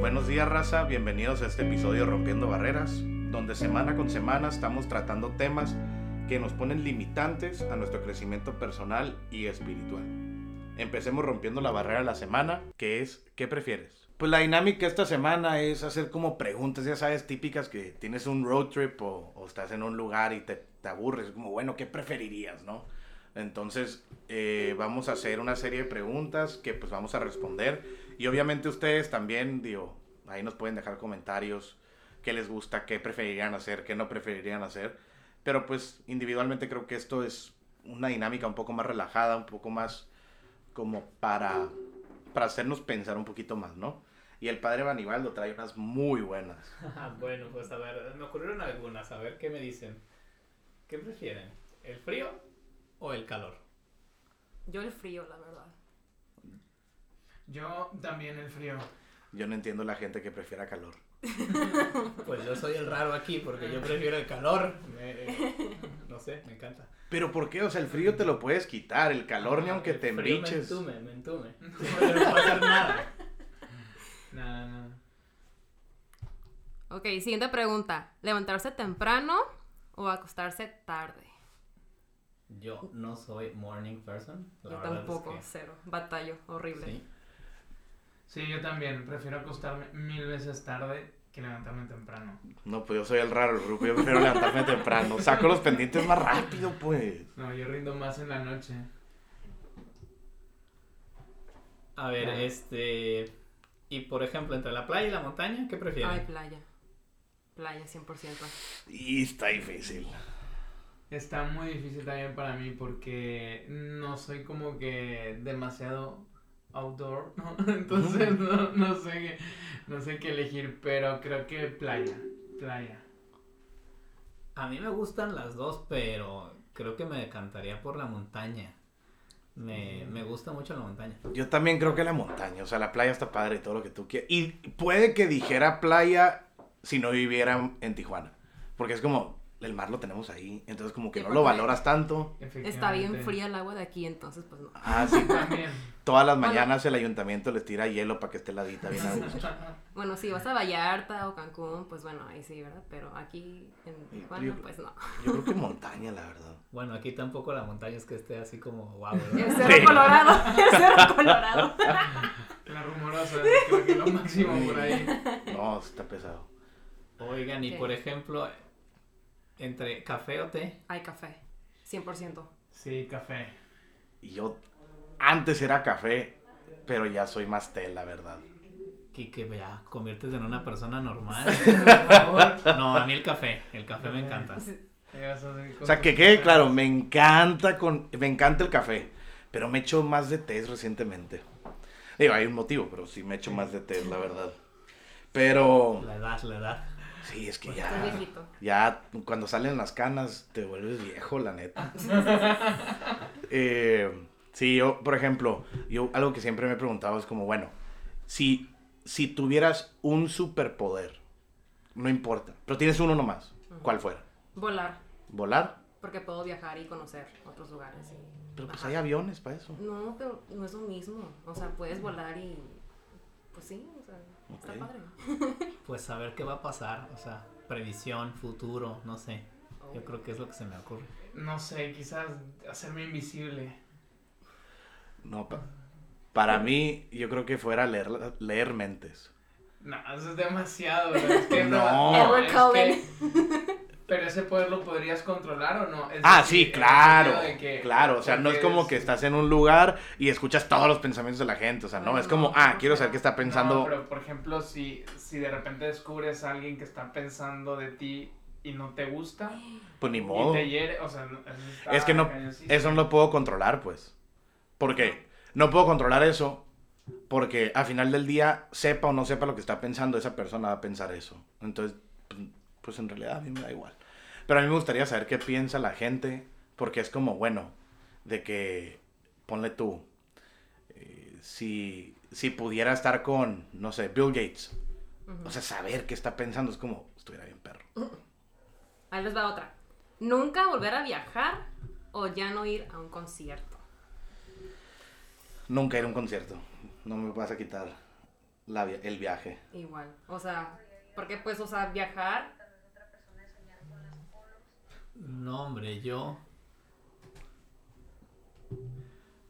Buenos días raza, bienvenidos a este episodio Rompiendo Barreras, donde semana con semana estamos tratando temas que nos ponen limitantes a nuestro crecimiento personal y espiritual. Empecemos rompiendo la barrera de la semana, que es ¿qué prefieres? Pues la dinámica esta semana es hacer como preguntas, ya sabes, típicas que tienes un road trip o, estás en un lugar y te, te aburres, como bueno, ¿qué preferirías, no? Entonces, eh, vamos a hacer una serie de preguntas que pues vamos a responder. Y obviamente ustedes también, digo, ahí nos pueden dejar comentarios, qué les gusta, qué preferirían hacer, qué no preferirían hacer. Pero pues individualmente creo que esto es una dinámica un poco más relajada, un poco más como para, para hacernos pensar un poquito más, ¿no? Y el padre Banibaldo trae unas muy buenas. bueno, pues a ver, me ocurrieron algunas, a ver qué me dicen. ¿Qué prefieren? ¿El frío o el calor? Yo el frío, la verdad. Yo también el frío. Yo no entiendo la gente que prefiera calor. Pues yo soy el raro aquí porque yo prefiero el calor. Me- eh, no sé, me encanta. Pero ¿por qué? O sea, el frío te lo puedes quitar, el calor ni aunque el te embriches. Me entume, me entume. No va a pasar nada. Nada, nada. Ok, siguiente pregunta. ¿Levantarse temprano o acostarse tarde? Yo no soy morning person. Yo es tampoco, que cero. Batallo, horrible. sí. Sí, yo también. Prefiero acostarme mil veces tarde que levantarme temprano. No, pues yo soy el raro del grupo, yo prefiero levantarme temprano. Saco los pendientes más rápido, pues. No, yo rindo más en la noche. A ver, Ah. este. Y por ejemplo, entre la playa y la montaña, ¿qué prefieren? Ay, playa. Playa, 100%. Y está difícil. Está muy difícil también para mí porque no soy como que demasiado outdoor, ¿no? Entonces no, no sé qué, no sé qué elegir, pero creo que playa, playa. A mí me gustan las dos, pero creo que me decantaría por la montaña. Me, me gusta mucho la montaña. Yo también creo que la montaña, o sea, la playa está padre y todo lo que tú quieras. Y puede que dijera playa si no viviera en Tijuana. Porque es como, el mar lo tenemos ahí, entonces como que Sí, no lo valoras tanto. Está bien fría el agua de aquí, entonces pues no. Ah, sí. También. Todas las Bueno. mañanas el ayuntamiento les tira hielo para que esté ladita bien a gusto. Bueno, si vas a Vallarta o Cancún, pues bueno, ahí sí, ¿verdad? Pero aquí en Tijuana, yo- pues no. Yo creo que montaña, la verdad. Bueno, aquí tampoco la montaña es que esté así como wow, El. Cerro Sí. Colorado, el Cerro Colorado. La rumorosa, creo que lo máximo por ahí. No, está pesado. Oigan, y por ejemplo, entre café o té, Hay café, 100%. Sí, café. Y yo antes era café, pero ya soy más té, la verdad. Kike, ya, conviertes en una persona normal. Por favor. No, a mí el café, el café me encanta. O sea, que quede claro, me encanta con me encanta el café, pero me echo más de té recientemente. Digo, hay un motivo, pero sí me echo más de té, la verdad. Pero La edad, la edad. Sí, es que Estás ya viejito. ya cuando salen las canas te vuelves viejo, la neta. Eh, sí, yo, por ejemplo, yo algo que siempre me he preguntado es como, bueno, si si tuvieras un superpoder, no importa, pero tienes uno nomás, ¿cuál fuera? Volar, ¿Volar? porque puedo viajar y conocer otros lugares. y- Pero pues Ajá. hay aviones para eso. No, pero no es lo mismo. O sea, puedes volar y. Pues sí, o sea, está Ok. padre. Pues a ver qué va a pasar, o sea, previsión, futuro, no sé. Yo creo que es lo que se me ocurre. No sé, quizás hacerme invisible. No, pa- para mí, yo creo que fuera leer, leer mentes. No, eso es demasiado, ¿verdad? Es que No. Edward es que- Pero ese poder lo podrías controlar o no? Es Ah, decir, sí, claro. que- Claro, o sea, no es como que estás en un lugar y escuchas todos los pensamientos de la gente. O sea, no, es como, ah, quiero saber qué está pensando. No, pero por ejemplo, si, si de repente descubres a alguien que está pensando de ti y no te gusta Pues ni y modo. te hiere, o sea, eso Es que no, eso no lo puedo controlar, pues. ¿Por qué? No puedo controlar eso porque al final del día, sepa o no sepa lo que está pensando, esa persona va a pensar eso. Entonces, pues, pues en realidad a mí me da igual. Pero a mí me gustaría saber qué piensa la gente porque es como, bueno, de que, ponle tú, eh, si, si pudiera estar con, no sé, Bill Gates, o sea, saber qué está pensando es como, estuviera bien perro. Ahí les va otra. Nunca volver a viajar o ya no ir a un concierto. Nunca ir a un concierto. No me vas a quitar la el viaje. Igual. O sea, porque pues, o sea, viajar. No, hombre, yo.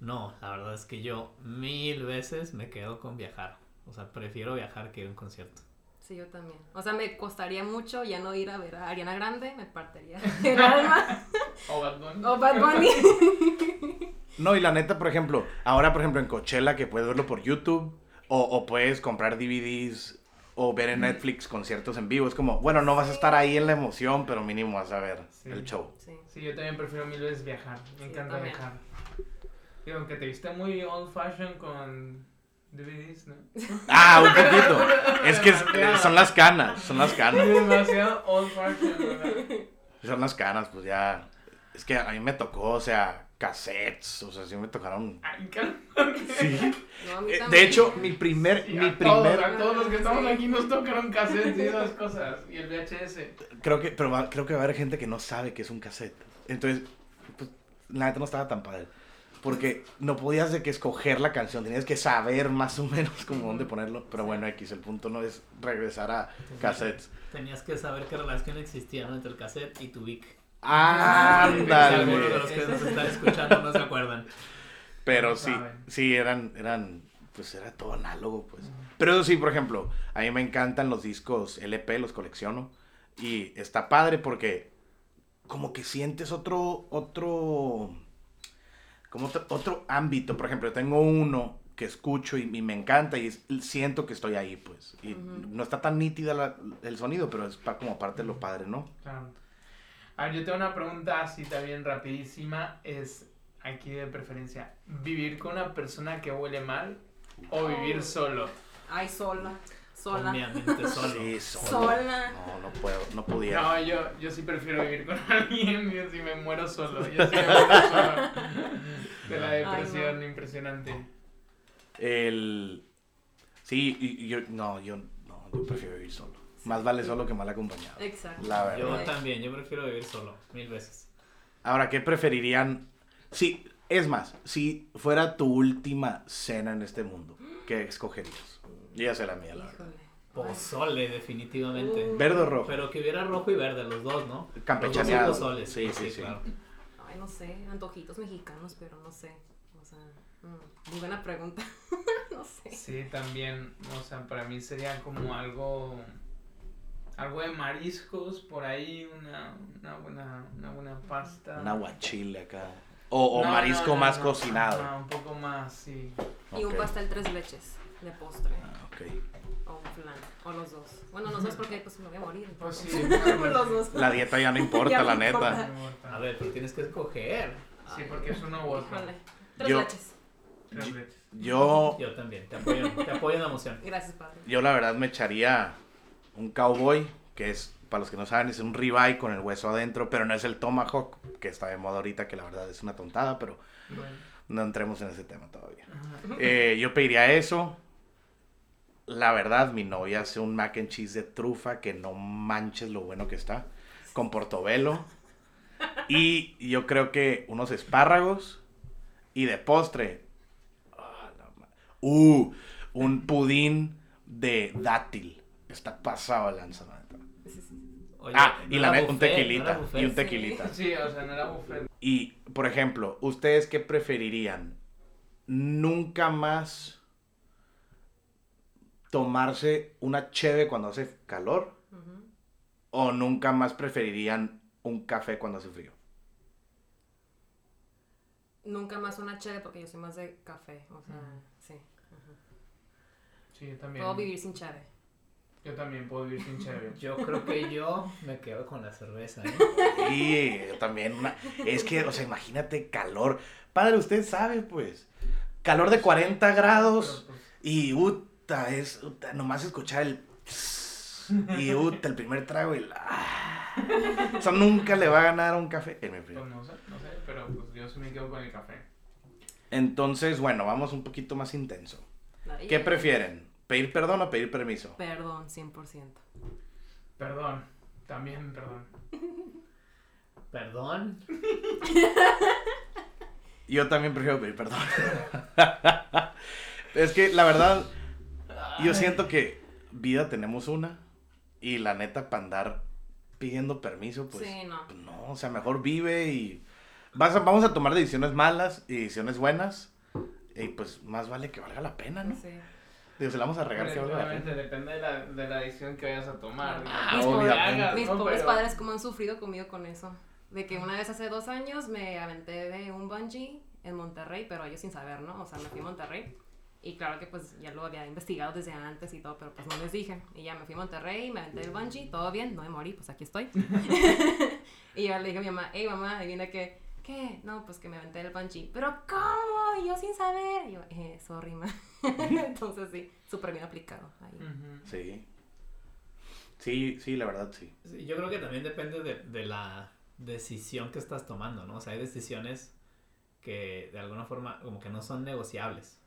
No, la verdad es que yo mil veces me quedo con viajar. O sea, prefiero viajar que ir a un concierto. Sí, yo también. O sea, me costaría mucho ya no ir a ver a Ariana Grande, me partiría el alma. O Bad Bunny. o Bad Bunny. No, y la neta, por ejemplo, ahora, por ejemplo, en Coachella, que puedes verlo por YouTube, o, o puedes comprar DVDs, o ver en Netflix conciertos en vivo. Es como, bueno, no vas a estar ahí en la emoción, pero mínimo vas a ver Sí. el show. Sí. Sí, yo también prefiero mil veces viajar. Me Sí, encanta también. viajar. Y aunque te viste muy old fashion con DVDs, ¿no? Ah, un poquito. Es que es- son las canas, son las canas. Demasiado old fashion, ¿verdad? Son las canas, pues ya. Es que a mí me tocó, o sea, cassettes, o sea, sí me tocaron. Ay. Sí. No, a mí Eh. De hecho, mi primer, Sí, mi a todos, primer, a todos los que estamos aquí nos tocaron cassettes y esas cosas. Y el VHS. creo que, pero va- creo que va a haber gente que no sabe que es un cassette. Entonces, pues, la neta no estaba tan padre. Porque no podías de que escoger la canción, tenías que saber más o menos como dónde ponerlo. Pero bueno, X, el punto no es regresar a cassettes. Tenías que saber qué relación existía ¿no? entre el cassette y tu Vic. Ándale. Algunos de los que nos están escuchando no se acuerdan. Pero sí, sí, eran, eran, pues era todo análogo, pues. Pero eso sí, por ejemplo, a mí me encantan los discos LP, los colecciono. Y está padre porque como que sientes otro, otro, como otro, otro ámbito. Por ejemplo, yo tengo uno que escucho y, y me encanta y es- siento que estoy ahí, pues. Y no está tan nítida la- el sonido, pero es pa- como parte de lo padre, ¿no? Claro. A ver, yo tengo una pregunta así también rapidísima. Es aquí de preferencia. ¿Vivir con una persona que huele mal o vivir Oh. solo? Ay, sola. Sola. Obviamente solo. Sí, solo. Sola. No, no puedo, no pudiera. No, yo, yo sí prefiero vivir con alguien. Yo sí me muero solo. Yo sí me muero solo. De la Ay, depresión no. impresionante. El... Sí, yo, no, yo, no, yo prefiero vivir solo. Más vale solo que mal acompañado. Exacto. La verdad. Yo también, yo prefiero vivir solo, mil veces. Ahora, ¿qué preferirían? Sí, es más, si fuera tu última cena en este mundo, ¿qué escogerías? Ya sé la mía, la verdad. Pozole, definitivamente. Uh. ¿Verde o rojo? Pero que hubiera rojo y verde, los dos, ¿no? Campechaneado. Los dos pozoles. Sí, sí, sí. claro. Ay, no sé, antojitos mexicanos, pero no sé. O sea, mm, muy buena pregunta. no sé. Sí, también, o sea, para mí sería como algo, algo de mariscos por ahí, una, una buena, una buena pasta. Un aguachile acá. O, o No, marisco no, no, más no, cocinado. ajá, un poco más, sí. Y un pastel tres leches de postre. Ah, ok. O un flan. O los dos. Bueno, no sé porque pues me voy a morir. Pues sí, los dos. La dieta ya no importa, Ya la neta. importa. A ver, pero tienes que escoger. Sí, porque es uno u. Híjole. Tres Yo- leches. Tres veces. Yo, Yo también, te apoyo, te apoyo en la emoción. Gracias, padre. yo la verdad me echaría un cowboy, que es, para los que no saben, es un ribeye con el hueso adentro, pero no es el tomahawk, que está de moda ahorita, que la verdad es una tontada, pero Bueno. no entremos en ese tema todavía. Eh, yo pediría eso. La verdad, mi novia hace un mac and cheese de trufa que no manches lo bueno que está. Con portobelo. Y yo creo que unos espárragos. Y de postre. ah, uh, un pudín de dátil. Está pasado lanza, la neta. Sí, sí. Oye, Ah, no y la neta, un no tequilita. y un tequilita. Sí, o sea, no era buffet. Y, por ejemplo, ¿ustedes qué preferirían? ¿Nunca más tomarse una cheve cuando hace calor? ¿O nunca más preferirían un café cuando hace frío? Nunca más una cheve porque yo soy más de café. O sea, sí. Sí, yo también. Puedo vivir sin cheve. Yo también puedo vivir sin chévere. Yo creo que yo me quedo con la cerveza, ¿eh? Y yo también una... Es que, o sea, imagínate calor. Padre, usted sabe, pues. Calor de 40 grados. Pero, pues, Y, uta, es... uta, nomás escuchar el... Y, uta, el primer trago y... el- ah. Eso nunca le va a ganar a un café. En mi opinión. pues no sé, no sé, pero pues yo sí me quedo con el café. Entonces, bueno, vamos un poquito más intenso. ¿Qué prefieren? ¿Pedir perdón o pedir permiso? Perdón, 100%. Perdón, también perdón. Perdón. Yo también prefiero pedir perdón. es que la verdad, yo siento que vida tenemos una y la neta para andar pidiendo permiso, pues, Sí, no. pues no, o sea, mejor vive y vas a- vamos a tomar decisiones malas y decisiones buenas y pues más vale que valga la pena, ¿no? Sí. Digo, se la vamos a regar que valga la Obviamente depende de la, de la decisión que vayas a tomar. Ah, mis Que obviamente. hagas, Mis ¿no? pobres Pero- padres como han sufrido conmigo con eso. De que una vez hace dos años me aventé de un bungee en Monterrey, pero yo sin saber, ¿no? O sea, me fui a Monterrey. Y claro que pues ya lo había investigado desde antes y todo, pero pues no les dije. Y ya me fui a Monterrey, me aventé del bungee, todo bien, no me morí, pues aquí estoy. y yo le dije a mi mamá, hey mamá, adivina qué. ¿Qué? No, pues que me aventé del bungee. ¿Pero cómo? Y yo sin saber. Y yo, eh, sorry, ma. Entonces sí, súper bien aplicado ahí. Sí. Sí, sí, la verdad sí. Sí, yo creo que también depende de, de la decisión que estás tomando, ¿no? O sea, hay decisiones que de alguna forma como que no son negociables.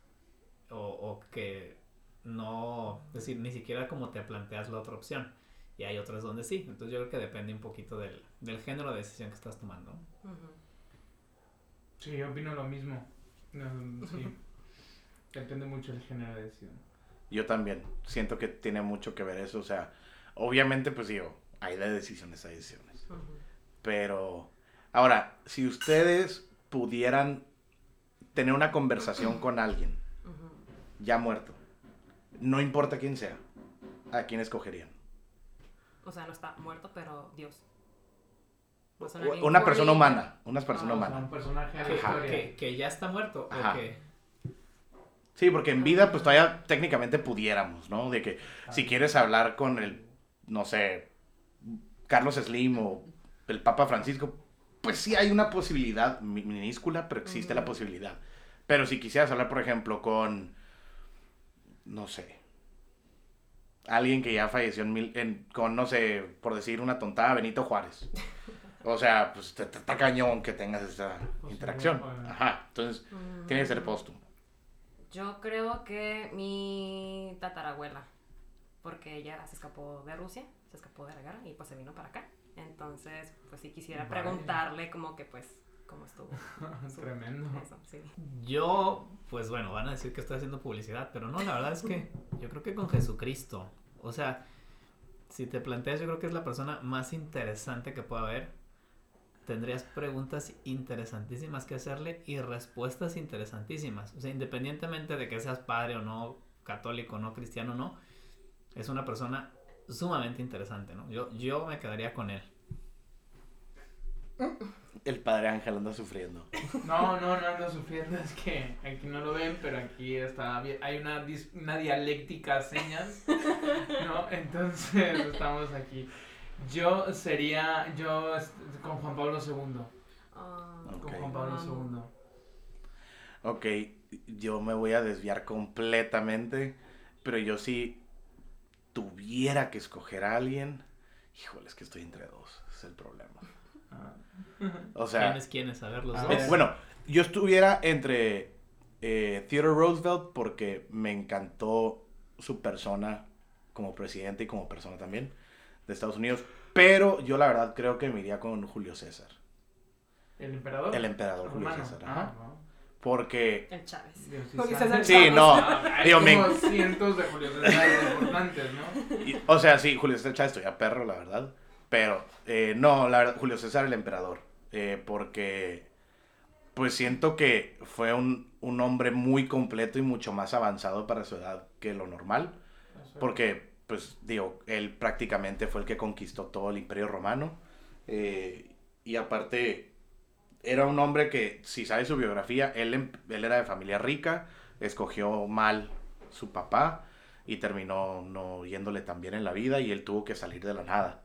O, o que no, es decir, ni siquiera como te planteas la otra opción. Y hay otras donde sí. Entonces yo creo que depende un poquito del, del género de decisión que estás tomando. Ujú. Sí, yo opino lo mismo. No, sí. Depende mucho del género de decisión. Yo también siento que tiene mucho que ver eso, o sea, obviamente pues digo, hay de decisiones a decisiones. Pero, ahora, si ustedes pudieran tener una conversación con alguien ya muerto, no importa quién sea, ¿a quién escogerían? O sea, no está muerto, pero Dios. O- alguien Una persona humana, una persona Ah, humana. un personaje de la Que, Ajá. historia. que, que ya está muerto Ajá. o que... Sí, porque en vida pues todavía técnicamente pudiéramos, ¿no? De que si quieres hablar con el, no sé, Carlos Slim o el Papa Francisco, pues sí hay una posibilidad mi- minúscula, pero existe la posibilidad. Pero si quisieras hablar, por ejemplo, con, no sé, alguien que ya falleció en, mil- en- con, no sé, por decir una tontada, Benito Juárez. O sea, pues está cañón que tengas esa interacción. obviamente. Ajá, entonces Mm. tiene que ser póstumo. Yo creo que mi tatarabuela, porque ella se escapó de Rusia, se escapó de la guerra y pues se vino para acá. Entonces, pues sí quisiera preguntarle como que pues cómo estuvo. su- Tremendo. Eso, sí. Yo, pues bueno, van a decir que estoy haciendo publicidad, pero no, la verdad es que yo creo que con Jesucristo, o sea, si te planteas, yo creo que es la persona más interesante que pueda haber. Tendrías preguntas interesantísimas que hacerle y respuestas interesantísimas. O sea, independientemente de que seas padre o no, católico o no, cristiano o no, es una persona sumamente interesante, ¿no? Yo, yo me quedaría con él. El padre Ángel anda sufriendo. No, no, no ando sufriendo, es que aquí no lo ven, pero aquí está, bien- hay una, dis- una dialéctica a señas, ¿no? Entonces estamos aquí. Yo sería, yo con Juan Pablo II, Ah, Ok. con Juan Pablo. II. Ok, yo me voy a desviar completamente, pero yo si tuviera que escoger a alguien, híjole, es que estoy entre dos, es el problema. Ah, O sea, ¿Quién es quién es? A ver, los A dos. ver. bueno, yo estuviera entre eh, Theodore Roosevelt porque me encantó su persona como presidente y como persona también de Estados Unidos, pero yo la verdad creo que me iría con Julio César, ¿El emperador? el emperador Julio Romano. César, Ah, ajá, porque el Chávez. Julio. César Sí, Chávez. no. Hay Digo, me- cientos de Julio César importantes, ¿no? Y- o sea, sí, Julio César Chávez estoy a perro, la verdad. Pero, eh, no, la verdad, Julio César el emperador. eh, porque, pues siento que fue un, un hombre muy completo y mucho más avanzado para su edad que lo normal. Porque, pues, digo, él prácticamente fue el que conquistó todo el imperio romano. eh, y aparte, era un hombre que, si sabes su biografía, él, em- él era de familia rica, escogió mal su papá y terminó no yéndole tan bien en la vida y él tuvo que salir de la nada.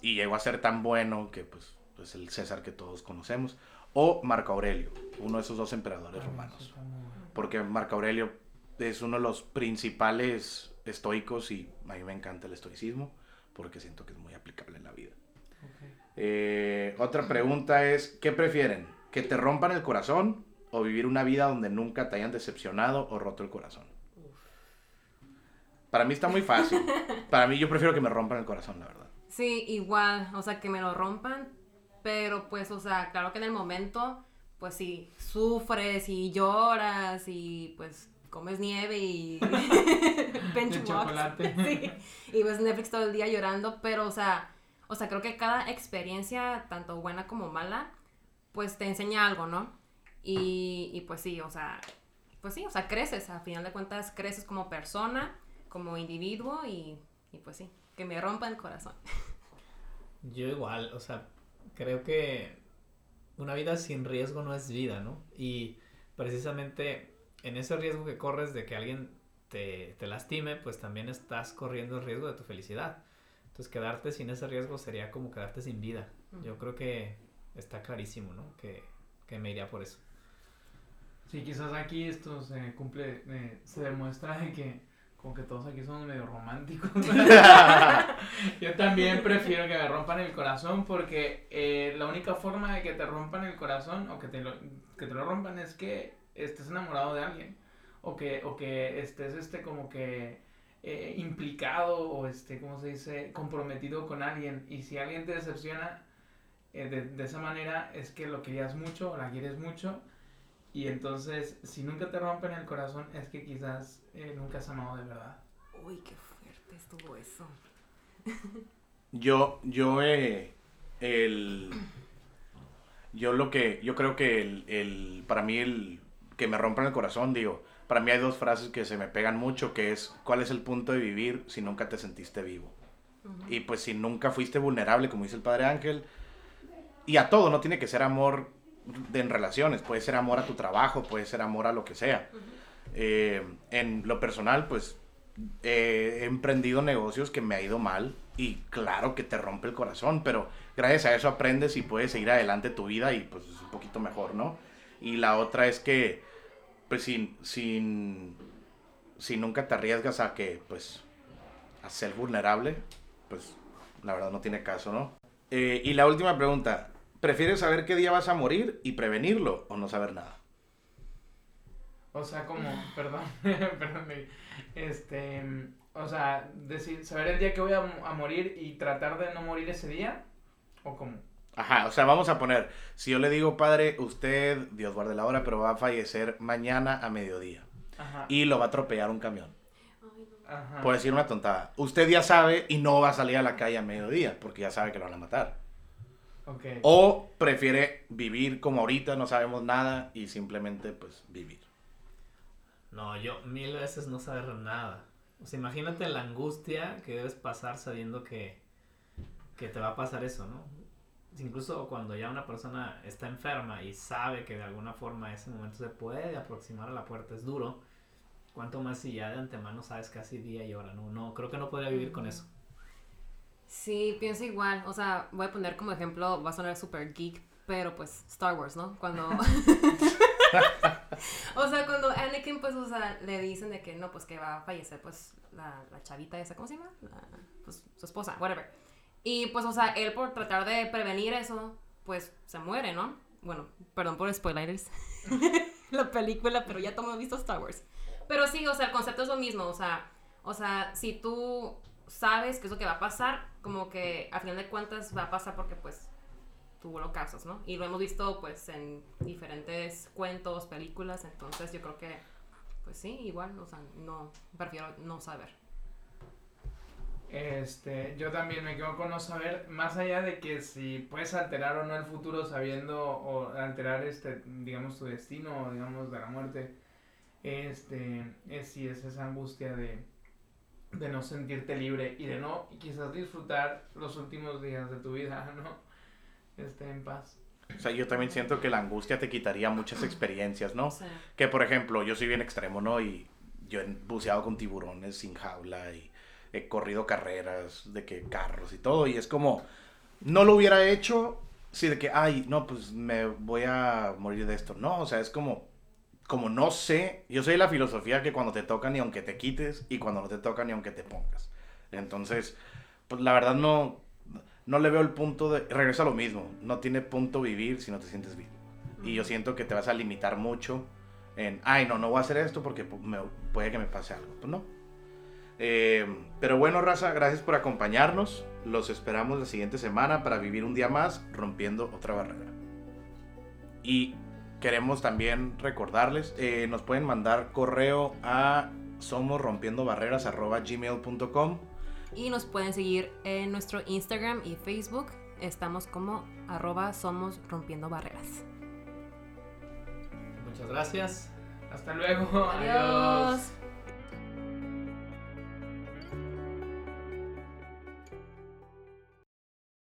Y llegó a ser tan bueno que, pues, pues el César que todos conocemos. O Marco Aurelio, uno de esos dos emperadores romanos porque Marco Aurelio es uno de los principales estoicos y a mí me encanta el estoicismo porque siento que es muy aplicable en la vida. Eh, otra pregunta es, ¿qué prefieren? ¿Que te rompan el corazón o vivir una vida donde nunca te hayan decepcionado o roto el corazón? Para mí está muy fácil. Para mí yo prefiero que me rompan el corazón, la verdad. Sí, igual, o sea, que me lo rompan, pero pues, o sea, claro que en el momento, pues sí, sufres y lloras y pues comes nieve y De chocolate. sí, y ves Netflix todo el día llorando, pero o sea, o sea, creo que cada experiencia, tanto buena como mala, pues te enseña algo, ¿no? Y, y pues sí, o sea, pues sí, o sea, creces, a final de cuentas creces como persona, como individuo y, y pues sí, que me rompa el corazón. Yo igual, o sea, creo que una vida sin riesgo no es vida, ¿no? Y precisamente en ese riesgo que corres de que alguien te, te lastime, pues también estás corriendo el riesgo de tu felicidad. Entonces quedarte sin ese riesgo sería como quedarte sin vida. Yo creo que está clarísimo, ¿no? Que, que me iría por eso. Sí, quizás aquí esto se cumple, eh, se demuestra de que como que todos aquí somos medio románticos. Yo también prefiero que me rompan el corazón porque eh, la única forma de que te rompan el corazón o que te lo, que te lo rompan es que estés enamorado de alguien o que, o que estés este como que eh, implicado o este, ¿cómo se dice? comprometido con alguien y si alguien te decepciona eh, de, de esa manera es que lo querías mucho o la quieres mucho y entonces, si nunca te rompen el corazón, es que quizás eh, nunca has amado de verdad. Uy, qué fuerte estuvo eso. Yo, yo, eh, el, yo lo que, yo creo que el, el, para mí el que me rompan el corazón, digo, para mí hay dos frases que se me pegan mucho, que es, ¿cuál es el punto de vivir si nunca te sentiste vivo? Y pues si nunca fuiste vulnerable, como dice el Padre Ángel, y a todo, no tiene que ser amor de, en relaciones, puede ser amor a tu trabajo, puede ser amor a lo que sea. Eh, en lo personal, pues eh, he emprendido negocios que me ha ido mal y claro que te rompe el corazón, pero gracias a eso aprendes y puedes seguir adelante tu vida y pues es un poquito mejor, ¿no? Y la otra es que, pues sin, sin, si nunca te arriesgas a que, pues, a ser vulnerable, pues la verdad no tiene caso, ¿no? Eh, y la última pregunta, ¿prefieres saber qué día vas a morir y prevenirlo o no saber nada? O sea, como, perdón, perdón, este, o sea, decir, saber el día que voy a, a morir y tratar de no morir ese día, o cómo. Ajá, o sea, vamos a poner, si yo le digo, padre, usted, Dios guarde la hora, pero va a fallecer mañana a mediodía Ajá. y lo va a atropellar un camión. Ay, no. Ajá. Por decir una tontada. Usted ya sabe y no va a salir a la calle a mediodía porque ya sabe que lo van a matar. Ok. O prefiere vivir como ahorita, no sabemos nada y simplemente pues vivir. No, yo mil veces no saber nada. O sea, imagínate la angustia que debes pasar sabiendo que, que te va a pasar eso, ¿no? Incluso cuando ya una persona está enferma y sabe que de alguna forma ese momento se puede aproximar a la puerta, es duro. Cuanto más si ya de antemano sabes casi día y hora, ¿no? No, creo que no podría vivir con eso. Sí, pienso igual. O sea, voy a poner como ejemplo, va a sonar super geek, pero pues Star Wars, ¿no? Cuando. o sea, cuando Anakin, pues, o sea, le dicen de que no, pues que va a fallecer, pues, la, la chavita esa, ¿cómo se llama? La- pues, su esposa, whatever. Y pues, o sea, él por tratar de prevenir eso, pues, se muere, ¿no? Bueno, perdón por spoilers. la película, pero ya todo hemos visto Star Wars. Pero sí, o sea, el concepto es lo mismo, o sea, o sea, si tú sabes que es lo que va a pasar, como que a final de cuentas va a pasar porque pues tú lo causas, ¿no? Y lo hemos visto pues en diferentes cuentos, películas, entonces yo creo que pues sí, igual, o sea, no, prefiero no saber. Este, yo también me quedo con no saber, más allá de que si puedes alterar o no el futuro sabiendo o alterar este, digamos, tu destino o digamos de la muerte, este, es si es esa angustia de, de no sentirte libre y de no quizás disfrutar los últimos días de tu vida, ¿no? Este, en paz. O sea, yo también siento que la angustia te quitaría muchas experiencias, ¿no? Sea, Que por ejemplo, yo soy bien extremo, ¿no? Y yo he buceado con tiburones sin jaula y he corrido carreras de que carros y todo. Y es como, no lo hubiera hecho si de que, ay, no, pues me voy a morir de esto. No, o sea, es como, como no sé, yo soy la filosofía que cuando te toca ni aunque te quites y cuando no te toca ni aunque te pongas. Entonces, pues la verdad no, no le veo el punto de, regresa a lo mismo, no tiene punto vivir si no te sientes vivo. Y yo siento que te vas a limitar mucho en, ay, no, no voy a hacer esto porque pu- me- puede que me pase algo. Pues no. Eh, pero bueno, raza, gracias por acompañarnos. Los esperamos la siguiente semana para vivir un día más rompiendo otra barrera. Y queremos también recordarles, eh, nos pueden mandar correo a somosrompiendobarreras.gmail.com Y nos pueden seguir en nuestro Instagram y Facebook. Estamos como arroba somos rompiendo barreras. Muchas gracias. Hasta luego. Adiós.